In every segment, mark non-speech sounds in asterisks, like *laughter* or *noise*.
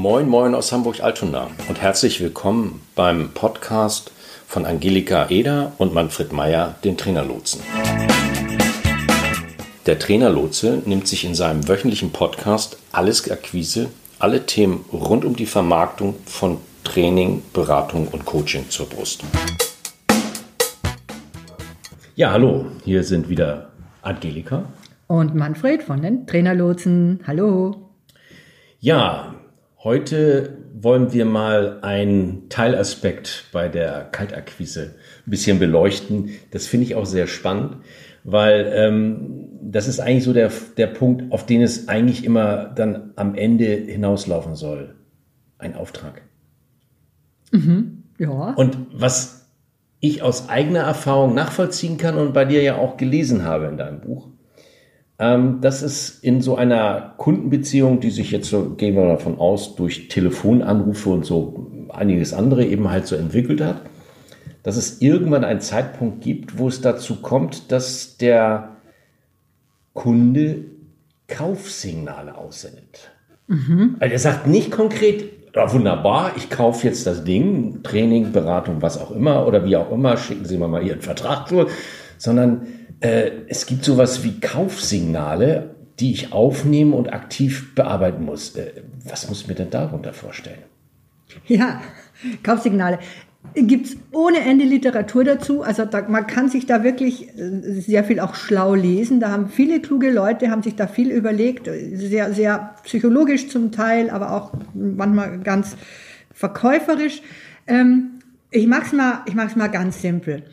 Moin, moin aus Hamburg-Altona und herzlich willkommen beim Podcast von Angelika Eder und Manfred Meyer, den Trainerlotsen. Der Trainerlotse nimmt sich in seinem wöchentlichen Podcast Alles Akquise, alle Themen rund um die Vermarktung von Training, Beratung und Coaching zur Brust. Ja, hallo, hier sind wieder Angelika und Manfred von den Trainerlotsen. Hallo. Ja, Heute wollen wir mal einen Teilaspekt bei der Kaltakquise ein bisschen beleuchten. Das finde ich auch sehr spannend, weil ähm, das ist eigentlich so der, der Punkt, auf den es eigentlich immer dann am Ende hinauslaufen soll. Ein Auftrag. Mhm, ja. Und was ich aus eigener Erfahrung nachvollziehen kann und bei dir ja auch gelesen habe in deinem Buch, ähm, dass es in so einer Kundenbeziehung, die sich jetzt so, gehen wir davon aus, durch Telefonanrufe und so einiges andere eben halt so entwickelt hat, dass es irgendwann einen Zeitpunkt gibt, wo es dazu kommt, dass der Kunde Kaufsignale aussendet. Mhm. Also er sagt nicht konkret, ja, wunderbar, ich kaufe jetzt das Ding, Training, Beratung, was auch immer oder wie auch immer, schicken Sie mir mal Ihren Vertrag zu, sondern äh, es gibt sowas wie Kaufsignale, die ich aufnehmen und aktiv bearbeiten muss. Äh, was muss ich mir denn darunter vorstellen? Ja, *laughs* Kaufsignale. Gibt es ohne Ende Literatur dazu. Also da, man kann sich da wirklich äh, sehr viel auch schlau lesen. Da haben viele kluge Leute, haben sich da viel überlegt. Sehr, sehr psychologisch zum Teil, aber auch manchmal ganz verkäuferisch. Ähm, ich mache es mal, mal ganz simpel.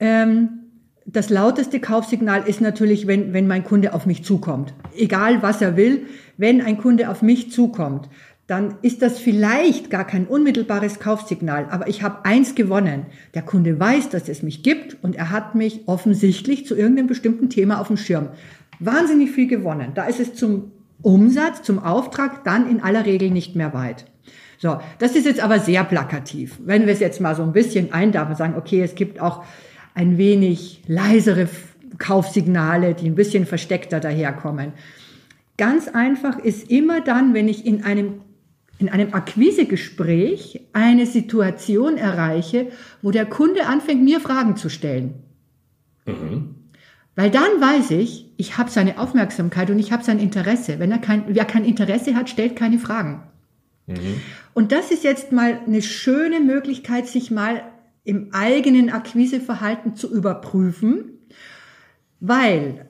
Ähm, das lauteste Kaufsignal ist natürlich, wenn, wenn mein Kunde auf mich zukommt. Egal was er will, wenn ein Kunde auf mich zukommt, dann ist das vielleicht gar kein unmittelbares Kaufsignal, aber ich habe eins gewonnen. Der Kunde weiß, dass es mich gibt und er hat mich offensichtlich zu irgendeinem bestimmten Thema auf dem Schirm. Wahnsinnig viel gewonnen. Da ist es zum Umsatz, zum Auftrag dann in aller Regel nicht mehr weit. So, das ist jetzt aber sehr plakativ. Wenn wir es jetzt mal so ein bisschen eindarben und sagen, okay, es gibt auch ein wenig leisere Kaufsignale, die ein bisschen versteckter daherkommen. Ganz einfach ist immer dann, wenn ich in einem in einem Akquisegespräch eine Situation erreiche, wo der Kunde anfängt, mir Fragen zu stellen. Mhm. Weil dann weiß ich, ich habe seine Aufmerksamkeit und ich habe sein Interesse. Wenn er kein, wer kein Interesse hat, stellt keine Fragen. Mhm. Und das ist jetzt mal eine schöne Möglichkeit, sich mal im eigenen Akquiseverhalten zu überprüfen, weil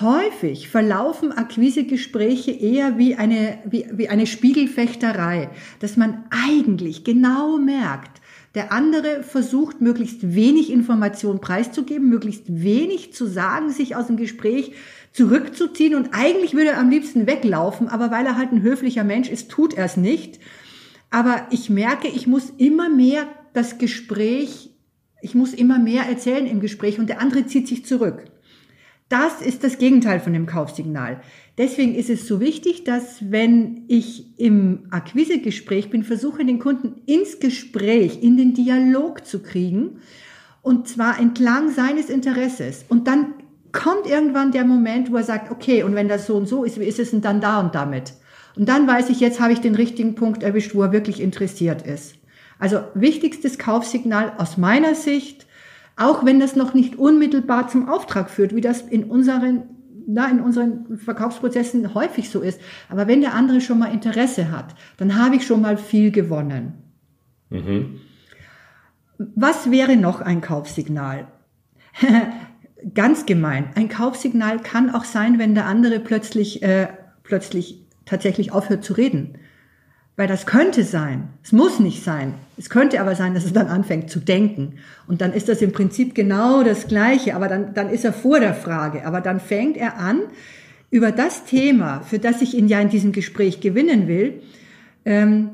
häufig verlaufen Akquisegespräche eher wie eine, wie, wie eine Spiegelfechterei, dass man eigentlich genau merkt, der andere versucht, möglichst wenig Information preiszugeben, möglichst wenig zu sagen, sich aus dem Gespräch zurückzuziehen und eigentlich würde er am liebsten weglaufen, aber weil er halt ein höflicher Mensch ist, tut er es nicht. Aber ich merke, ich muss immer mehr das Gespräch, ich muss immer mehr erzählen im Gespräch und der andere zieht sich zurück. Das ist das Gegenteil von dem Kaufsignal. Deswegen ist es so wichtig, dass wenn ich im Akquisegespräch bin, versuche den Kunden ins Gespräch, in den Dialog zu kriegen und zwar entlang seines Interesses. Und dann kommt irgendwann der Moment, wo er sagt, okay, und wenn das so und so ist, wie ist es denn dann da und damit? Und dann weiß ich, jetzt habe ich den richtigen Punkt erwischt, wo er wirklich interessiert ist. Also wichtigstes Kaufsignal aus meiner Sicht, auch wenn das noch nicht unmittelbar zum Auftrag führt, wie das in unseren, na, in unseren Verkaufsprozessen häufig so ist. Aber wenn der andere schon mal Interesse hat, dann habe ich schon mal viel gewonnen. Mhm. Was wäre noch ein Kaufsignal? *laughs* Ganz gemein. Ein Kaufsignal kann auch sein, wenn der andere plötzlich, äh, plötzlich tatsächlich aufhört zu reden. Weil das könnte sein, es muss nicht sein, es könnte aber sein, dass es dann anfängt zu denken. Und dann ist das im Prinzip genau das Gleiche, aber dann, dann ist er vor der Frage. Aber dann fängt er an, über das Thema, für das ich ihn ja in diesem Gespräch gewinnen will, ähm,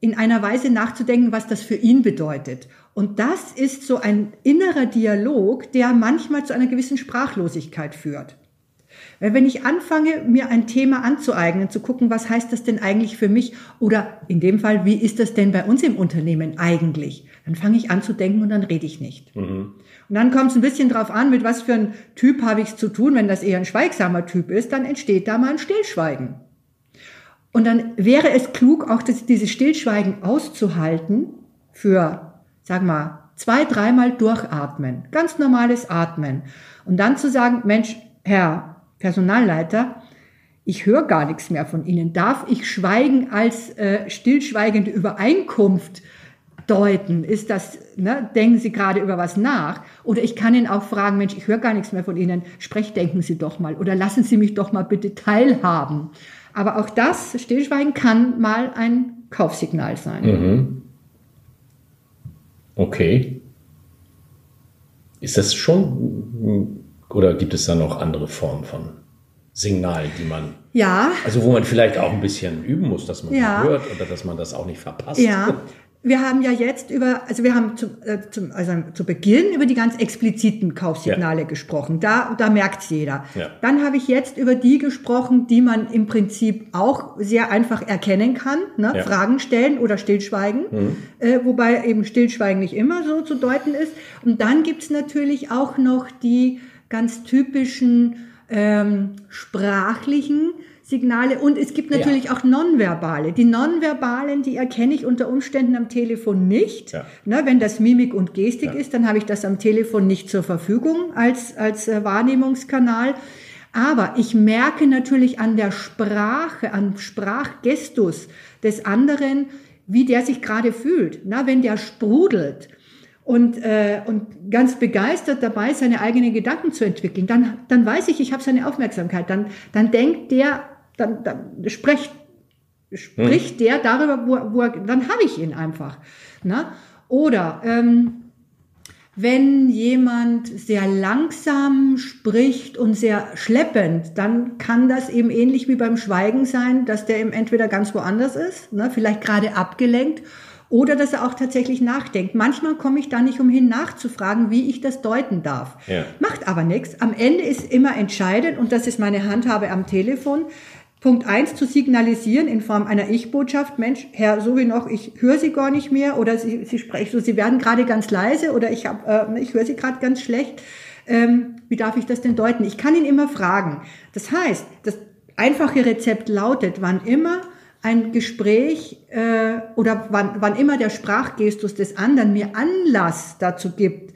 in einer Weise nachzudenken, was das für ihn bedeutet. Und das ist so ein innerer Dialog, der manchmal zu einer gewissen Sprachlosigkeit führt. Weil wenn ich anfange, mir ein Thema anzueignen, zu gucken, was heißt das denn eigentlich für mich oder in dem Fall, wie ist das denn bei uns im Unternehmen eigentlich, dann fange ich an zu denken und dann rede ich nicht. Mhm. Und dann kommt es ein bisschen drauf an, mit was für einem Typ habe ich es zu tun. Wenn das eher ein schweigsamer Typ ist, dann entsteht da mal ein Stillschweigen. Und dann wäre es klug, auch das, dieses Stillschweigen auszuhalten für, sag mal, zwei, dreimal durchatmen. Ganz normales Atmen. Und dann zu sagen, Mensch, Herr Personalleiter, ich höre gar nichts mehr von Ihnen. Darf ich Schweigen als äh, stillschweigende Übereinkunft deuten? Ist das, ne, denken Sie gerade über was nach? Oder ich kann Ihnen auch fragen, Mensch, ich höre gar nichts mehr von Ihnen. Sprechdenken Sie doch mal oder lassen Sie mich doch mal bitte teilhaben. Aber auch das, Stillschweigen kann mal ein Kaufsignal sein. Mhm. Okay. Ist das schon, oder gibt es da noch andere Formen von Signalen, die man, Ja, also wo man vielleicht auch ein bisschen üben muss, dass man Ja. das hört oder dass man das auch nicht verpasst? Ja, wir haben ja jetzt über, also wir haben zu, äh, zum, also zu Beginn über die ganz expliziten Kaufsignale gesprochen. Da, da merkt's jeder. Ja. Dann habe ich jetzt über die gesprochen, die man im Prinzip auch sehr einfach erkennen kann. Ne? Ja. Fragen stellen oder stillschweigen. Äh, wobei eben Stillschweigen nicht immer so zu deuten ist. Und dann gibt's natürlich auch noch die ganz typischen ähm, sprachlichen Signale und es gibt natürlich auch nonverbale. Die nonverbalen, die erkenne ich unter Umständen am Telefon nicht. Ja. Ne, wenn das Mimik und Gestik Ja. ist, dann habe ich das am Telefon nicht zur Verfügung als, als äh, Wahrnehmungskanal. Aber ich merke natürlich an der Sprache, am Sprachgestus des anderen, wie der sich gerade fühlt. Na, wenn der sprudelt und, äh, und ganz begeistert dabei, seine eigenen Gedanken zu entwickeln, dann, dann weiß ich, ich habe seine Aufmerksamkeit. Dann, dann denkt der, dann, dann spricht, spricht der darüber, wo, wo er, dann habe ich ihn einfach. Na? Oder ähm, wenn jemand sehr langsam spricht und sehr schleppend, dann kann das eben ähnlich wie beim Schweigen sein, dass der eben entweder ganz woanders ist, ne, vielleicht gerade abgelenkt, oder dass er auch tatsächlich nachdenkt. Manchmal komme ich da nicht umhin nachzufragen, wie ich das deuten darf. Ja. Macht aber nichts. Am Ende ist immer entscheidend, und das ist meine Handhabe am Telefon, Punkt eins zu signalisieren in Form einer Ich-Botschaft, Mensch, Herr, so wie noch, ich höre Sie gar nicht mehr oder Sie, Sie sprechen so, Sie werden gerade ganz leise oder ich, hab, äh, ich höre Sie gerade ganz schlecht. Ähm, wie darf ich das denn deuten? Ich kann ihn immer fragen. Das heißt, das einfache Rezept lautet, wann immer ein Gespräch äh, oder wann, wann immer der Sprachgestus des anderen mir Anlass dazu gibt,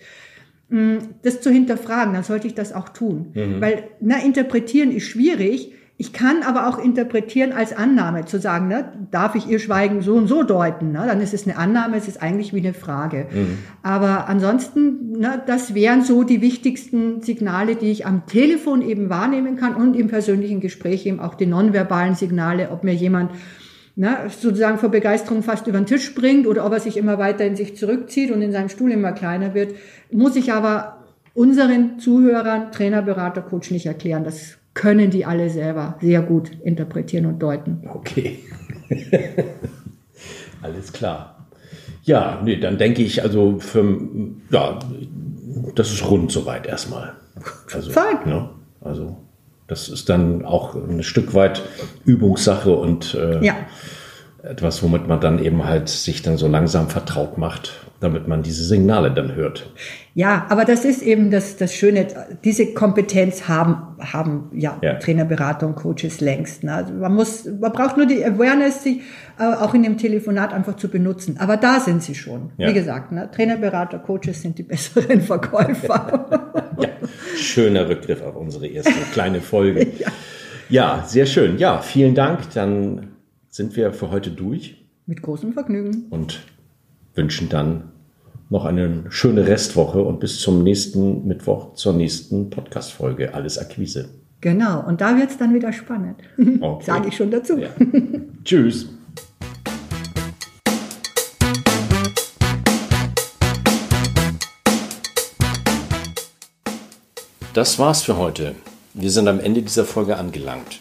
mh, das zu hinterfragen, dann sollte ich das auch tun. Weil na, interpretieren ist schwierig. Ich kann aber auch interpretieren als Annahme, zu sagen, ne, darf ich ihr Schweigen so und so deuten? Ne? Dann ist es eine Annahme, es ist eigentlich wie eine Frage. Aber ansonsten, ne, das wären so die wichtigsten Signale, die ich am Telefon eben wahrnehmen kann und im persönlichen Gespräch eben auch die nonverbalen Signale, ob mir jemand ne, sozusagen vor Begeisterung fast über den Tisch springt oder ob er sich immer weiter in sich zurückzieht und in seinem Stuhl immer kleiner wird, muss ich aber unseren Zuhörern, Trainer, Berater, Coach nicht erklären. Das können die alle selber sehr gut interpretieren und deuten. Okay. *laughs* Alles klar. Ja, nee, dann denke ich, also für, ja, das ist rund soweit erstmal. Also, Fein. Ne, also, das ist dann auch ein Stück weit Übungssache und äh, Ja. Etwas, womit man dann eben halt sich dann so langsam vertraut macht, damit man diese Signale dann hört. Ja, aber das ist eben das, das Schöne, diese Kompetenz haben, haben ja, Ja. Trainer, Berater und Coaches längst. Ne? Also man muss, man braucht nur die Awareness, sich äh, auch in dem Telefonat einfach zu benutzen. Aber da sind sie schon. Ja. Wie gesagt, ne? Trainer, Berater, Coaches sind die *laughs* besseren Verkäufer. *laughs* Ja, schöner Rückgriff auf unsere erste kleine Folge. *laughs* Ja, sehr schön. Ja, vielen Dank. Dann sind wir für heute durch Mit großem Vergnügen. und wünschen dann noch eine schöne Restwoche und bis zum nächsten Mittwoch zur nächsten Podcast-Folge. Alles Akquise. Genau, und da wird's dann wieder spannend. *laughs* Okay. Sage ich schon dazu. Ja. *laughs* Tschüss. Das war's für heute. Wir sind am Ende dieser Folge angelangt.